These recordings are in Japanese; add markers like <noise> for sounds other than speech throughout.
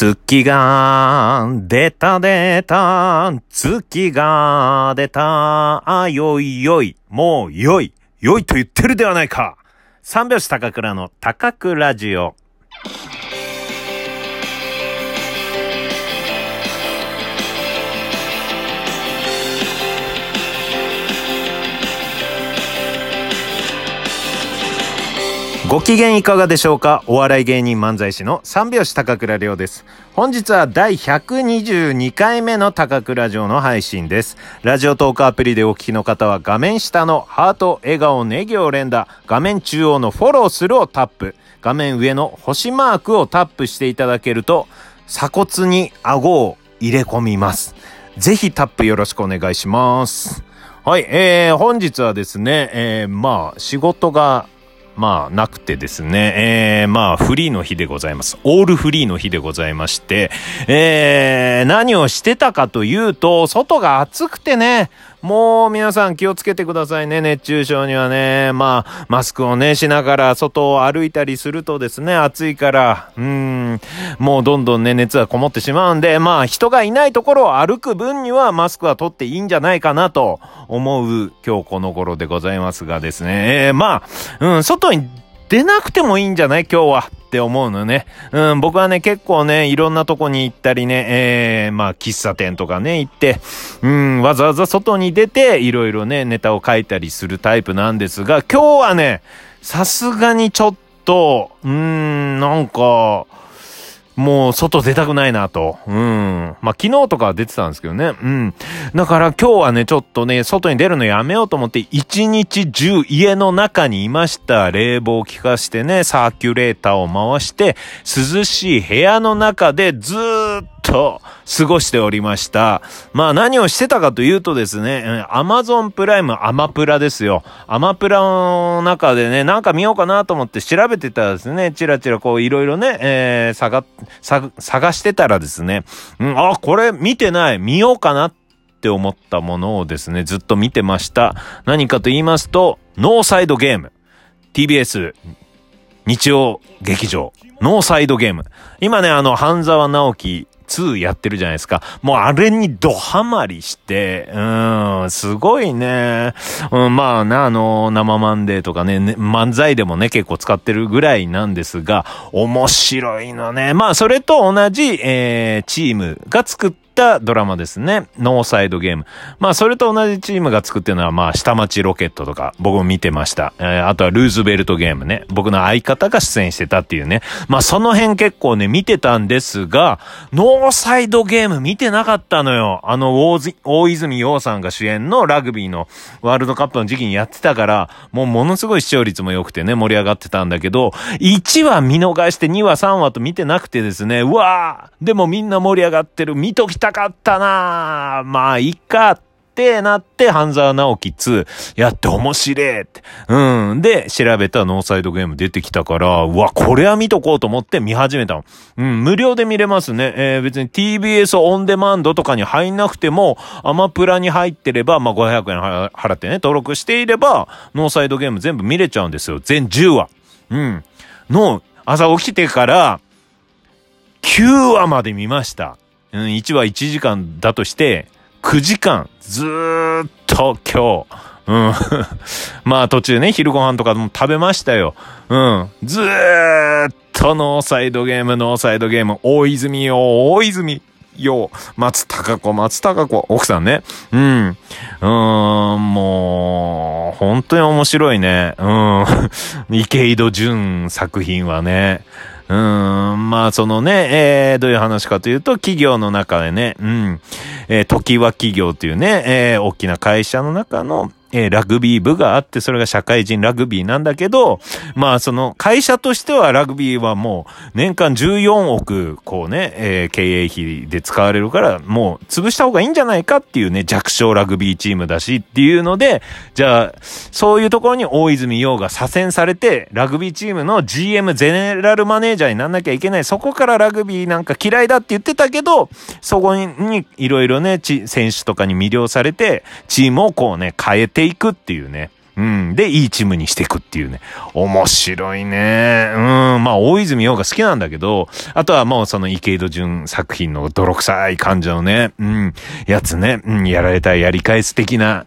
月が出た出た、月が出た、あ、よいよい、もうよい、よいと言ってるではないか。三拍子高倉の高倉ラジオ。ご機嫌いかがでしょうか？お笑い芸人漫才師の三拍子高倉涼です。本日は第122回目の高倉城の配信です。ラジオトークアプリでお聞きの方は画面下のハート、笑顔、ネギを連打、画面中央のフォローするをタップ、画面上の星マークをタップしていただけると鎖骨に顎を入れ込みます。ぜひタップよろしくお願いします。はい、えー、本日はですね、えー、まあ、仕事がまあ、なくてですね、えー、まあ、フリーの日でございます。オールフリーの日でございまして、えー、何をしてたかというと、外が暑くてね、もう皆さん気をつけてくださいね、熱中症にはね。まあ、マスクをね、しながら外を歩いたりするとですね、暑いから、うん、もうどんどんね、熱がこもってしまうんで、まあ、人がいないところを歩く分にはマスクは取っていいんじゃないかなと思う今日この頃でございますがですね、えー、まあ、うん、外に出なくてもいいんじゃない？今日は。って思うのね。うん、僕はね、結構ね、いろんなとこに行ったりね、えー、まあ、喫茶店とかね、行って、うん、わざわざ外に出て、いろいろね、ネタを書いたりするタイプなんですが、今日はね、さすがにちょっと、うーん、なんか、もう外出たくないなと。うん。まあ、昨日とかは出てたんですけどね。うん。だから今日はね、ちょっとね、外に出るのやめようと思って、一日中家の中にいました。冷房を効かしてね、サーキュレーターを回して、涼しい部屋の中でずーっとと過ごしておりました。まあ何をしてたかというとですね、アマゾンプライムアマプラですよ。アマプラの中でね、なんか見ようかなと思って調べてたらですね、チラチラこういろいろね、えー、探、探してたらですね、うん、あ、これ見てない、見ようかなって思ったものをですね、ずっと見てました。何かと言いますと、ノーサイドゲーム。TBS 日曜劇場、ノーサイドゲーム。今ね、あの、半沢直樹2やってるじゃないですか。もうあれにドハマりして、うん、すごいね。うん、まあね、あの、生マンデーとかね、ね漫才でもね、結構使ってるぐらいなんですが、面白いのね。まあ、それと同じ、えー、チームが作ってたドラマですね。ノーサイドゲーム。まあ、それと同じチームが作ってるのは、まあ、下町ロケットとか、僕も見てました。えー、あとはルーズベルトゲームね。僕の相方が出演してたっていうね。まあ、その辺結構ね、見てたんですが、ノーサイドゲーム見てなかったのよ。あの、大泉洋さんが主演のラグビーのワールドカップの時期にやってたから、もうものすごい視聴率も良くてね、盛り上がってたんだけど、1話見逃して2話3話と見てなくてですね、うわーでもみんな盛り上がってる、見ときたかったなまあ、いいかってなって、半沢直樹2やって面白いって。うん。で、調べたノーサイドゲーム出てきたから、うわ、これは見とこうと思って見始めたの。うん、無料で見れますね。えー、別に TBS オンデマンドとかに入んなくても、アマプラに入ってれば、まあ、500円払ってね、登録していれば、ノーサイドゲーム全部見れちゃうんですよ。全10話。うん。の、朝起きてから、9話まで見ました。うん、1話1時間だとして、9時間、ずーっと今日、うん。<laughs> まあ途中ね、昼ご飯とかも食べましたよ。うん。ずーっとノーサイドゲーム、ノーサイドゲーム、大泉よ、大泉よ、松高子、松高子、奥さんね。うん。うーん、もう、本当に面白いね。うん。<laughs> 池井戸潤作品はね。うん、まあそのね、えー、どういう話かというと、企業の中でね、うん、えー、時は企業というね、えー、大きな会社の中の、えー、ラグビー部があって、それが社会人ラグビーなんだけど、まあその会社としてはラグビーはもう年間14億こうね、えー、経営費で使われるから、もう潰した方がいいんじゃないかっていうね、弱小ラグビーチームだしっていうので、じゃあ、そういうところに大泉洋が左遷されて、ラグビーチームの GM ゼネラルマネージャーになんなきゃいけない。そこからラグビーなんか嫌いだって言ってたけど、そこにいろいろね、選手とかに魅了されて、チームをこうね、変えてていくっていうね。うん。で、いいチームにしていくっていうね。面白いね。うん。まあ、大泉洋が好きなんだけど、あとはもうその池井戸潤作品の泥臭い感じのね、うん、やつね、うん、やられたやり返す的な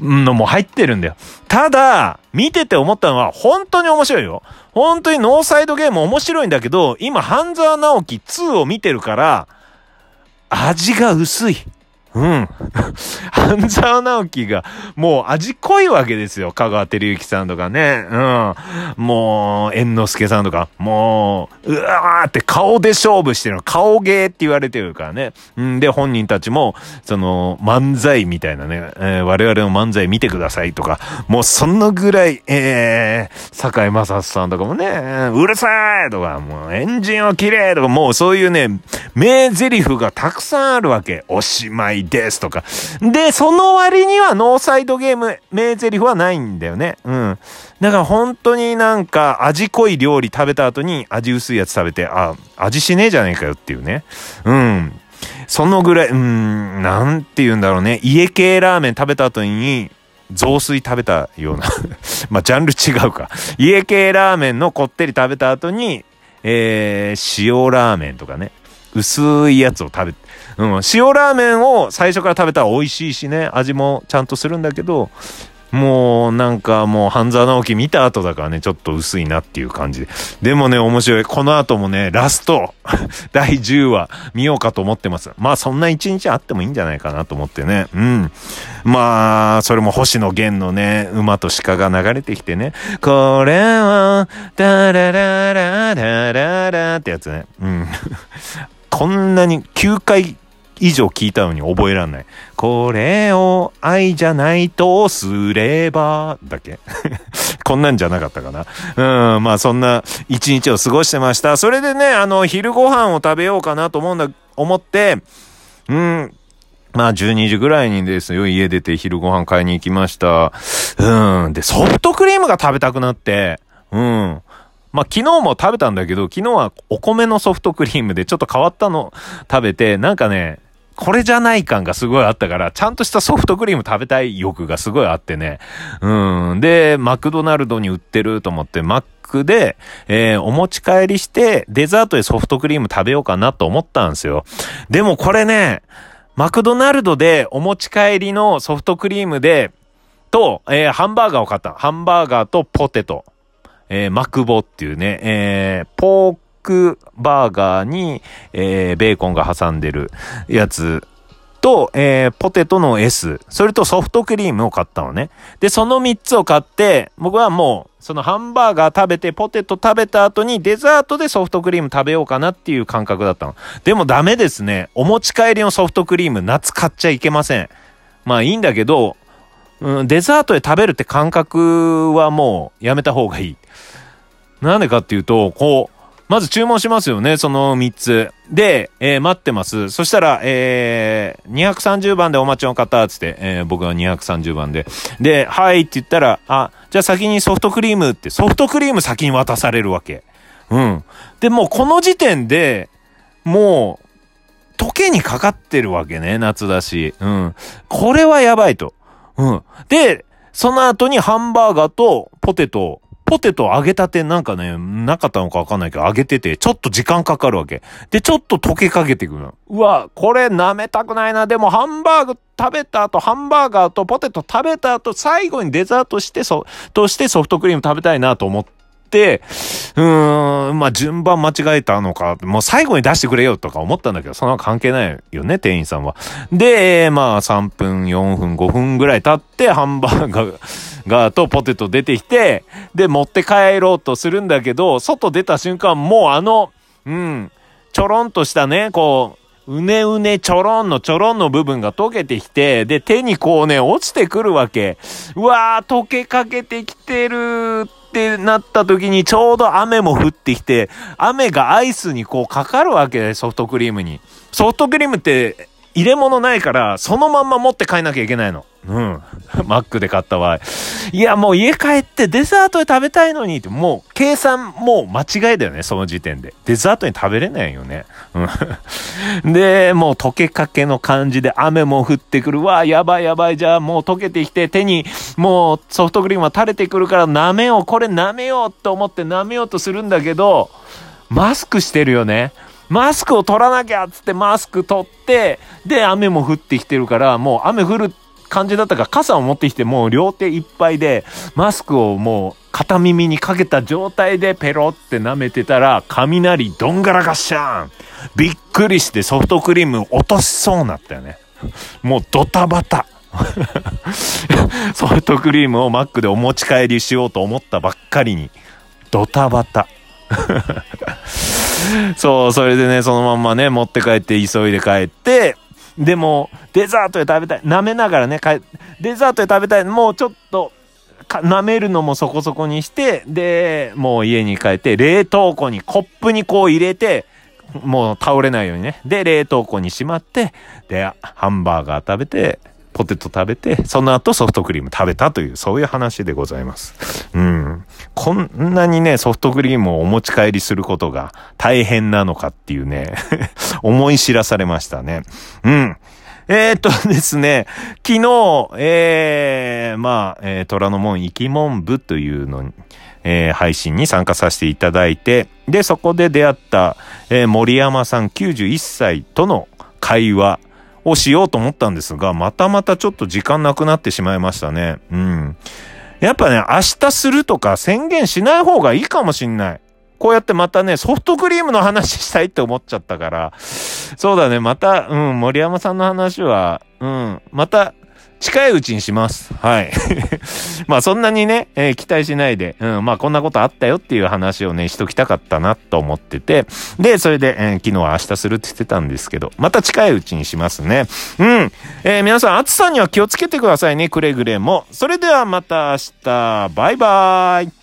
のも入ってるんだよ。ただ、見てて思ったのは、本当に面白いよ。本当にノーサイドゲーム面白いんだけど、今、半沢直樹2を見てるから、味が薄い。うん。<laughs> 半沢直樹が、もう味濃いわけですよ。香川照之さんとかね。うん。もう、猿之助さんとか、もう、うわーって顔で勝負してるの。顔芸って言われてるからね。うんで、本人たちも、その、漫才みたいなね、えー、我々の漫才見てくださいとか、もうそのぐらい、えー、坂井正さんとかもね、うるさいとか、もうエンジンは綺麗とか、もうそういうね、名台詞がたくさんあるわけ。おしまいですとか。で、その割にはノーサイドゲーム、名台詞はないんだよね。うん。だから本当になんか味濃い料理食べた後に味薄いやつ食べて、あ、味しねえじゃねえかよっていうね。うん。そのぐらい、うん、なんて言うんだろうね。家系ラーメン食べた後に、雑炊食べたような <laughs> まあ、ジャンル違うか。家系ラーメンのこってり食べた後に、えー、塩ラーメンとかね。薄いやつを食べて、うん、塩ラーメンを最初から食べたら美味しいしね、味もちゃんとするんだけど、もうなんかもう半沢直樹見た後だからね、ちょっと薄いなっていう感じで。でもね、面白い。この後もね、ラスト、<laughs> 第10話見ようかと思ってます。まあそんな一日あってもいいんじゃないかなと思ってね。うん。まあ、それも星野源のね、馬と鹿が流れてきてね、これは、ダララララララってやつね。うん。<laughs> こんなに9回以上聞いたのに覚えらんない。これを愛じゃないとすれば、だっけこんなんじゃなかったかな。うん、まあそんな一日を過ごしてました。それでね、あの、昼ご飯を食べようかなと思うんだ、思って、うん、まあ12時ぐらいにですよ、家出て昼ご飯買いに行きました。うん。で、ソフトクリームが食べたくなって、うん。まあ、昨日も食べたんだけど、昨日はお米のソフトクリームでちょっと変わったの食べて、なんかね、これじゃない感がすごいあったから、ちゃんとしたソフトクリーム食べたい欲がすごいあってね。うん。で、マクドナルドに売ってると思って、マックで、えー、お持ち帰りして、デザートでソフトクリーム食べようかなと思ったんですよ。でもこれね、マクドナルドでお持ち帰りのソフトクリームで、と、えー、ハンバーガーを買った。ハンバーガーとポテト。えー、マクボっていうね、えー、ポークバーガーに、えー、ベーコンが挟んでるやつと、えー、ポテトの S、それとソフトクリームを買ったのね。で、その3つを買って、僕はもう、そのハンバーガー食べて、ポテト食べた後にデザートでソフトクリーム食べようかなっていう感覚だったの。でもダメですね。お持ち帰りのソフトクリーム、夏買っちゃいけません。まあいいんだけど、うん、デザートで食べるって感覚はもうやめた方がいい。なんでかっていうと、こう、まず注文しますよね、その3つ。で、えー、待ってます。そしたら、えー、230番でお待ちの方、つって、えー、僕が230番で。で、はいって言ったら、あ、じゃあ先にソフトクリームって、ソフトクリーム先に渡されるわけ。うん。で、もうこの時点で、もう、溶けにかかってるわけね、夏だし。うん。これはやばいと。うん。で、その後にハンバーガーとポテトポテト揚げたてなんかね、なかったのかわかんないけど、揚げてて、ちょっと時間かかるわけ。で、ちょっと溶けかけてくるの。うわ、これ舐めたくないな。でも、ハンバーグ食べた後、ハンバーガーとポテト食べた後、最後にデザートして、そ、としてソフトクリーム食べたいなと思って、うーん、まあ、順番間違えたのか、もう最後に出してくれよとか思ったんだけど、そんな関係ないよね、店員さんは。で、まあ、3分、4分、5分ぐらい経って、ハンバーガーがとポテト出てきて、で、持って帰ろうとするんだけど、外出た瞬間、もうあの、うん、ちょろんとしたね、こう、うねうねちょろんのちょろんの部分が溶けてきて、で、手にこうね、落ちてくるわけ。うわー、溶けかけてきてるってなった時にちょうど雨も降ってきて、雨がアイスにこうかかるわけで、ソフトクリームに。ソフトクリームって、入れ物ないから、そのまんま持って帰んなきゃいけないの。うん。<laughs> マックで買った場合。いや、もう家帰ってデザートで食べたいのにって、もう計算もう間違いだよね、その時点で。デザートに食べれないよね。うん。<laughs> で、もう溶けかけの感じで雨も降ってくる。わあやばいやばい。じゃあもう溶けてきて手にもうソフトクリームが垂れてくるから舐めよう。これ舐めようと思って舐めようとするんだけど、マスクしてるよね。マスクを取らなきゃっつってマスク取って、で、雨も降ってきてるから、もう雨降る感じだったから傘を持ってきてもう両手いっぱいでマスクをもう片耳にかけた状態でペロって舐めてたら雷どんがらがっしゃーんびっくりしてソフトクリーム落としそうなったよね。もうドタバタ。ソフトクリームをマックでお持ち帰りしようと思ったばっかりにドタバタ。<laughs> そう、それでね、そのまんまね、持って帰って急いで帰って、でも、デザートで食べたい。舐めながらね、デザートで食べたい。もうちょっと、舐めるのもそこそこにして、で、もう家に帰って、冷凍庫に、コップにこう入れて、もう倒れないようにね。で、冷凍庫にしまって、で、ハンバーガー食べて、ポテト食べて、その後ソフトクリーム食べたという、そういう話でございます。うん。こんなにね、ソフトクリームをお持ち帰りすることが大変なのかっていうね <laughs> 思い知らされましたね。うん。えー、っとですね、昨日、えー、まあ、えー、虎ノ門生き門部というのに、えー、配信に参加させていただいて、で、そこで出会った、えー、森山さん91歳との会話をしようと思ったんですが、またまたちょっと時間なくなってしまいましたね。うん。やっぱね、明日するとか宣言しない方がいいかもしんない。こうやってまたね、ソフトクリームの話したいって思っちゃったから、そうだね、また、うん、森山さんの話は、うん、また、近いうちにします。はい。<laughs> まあそんなにね、えー、期待しないで、うん、まあこんなことあったよっていう話をね、しときたかったなと思ってて、で、それで、えー、昨日は明日するって言ってたんですけど、また近いうちにしますね。うん。えー、皆さん暑さには気をつけてくださいね、くれぐれも。それではまた明日、バイバーイ。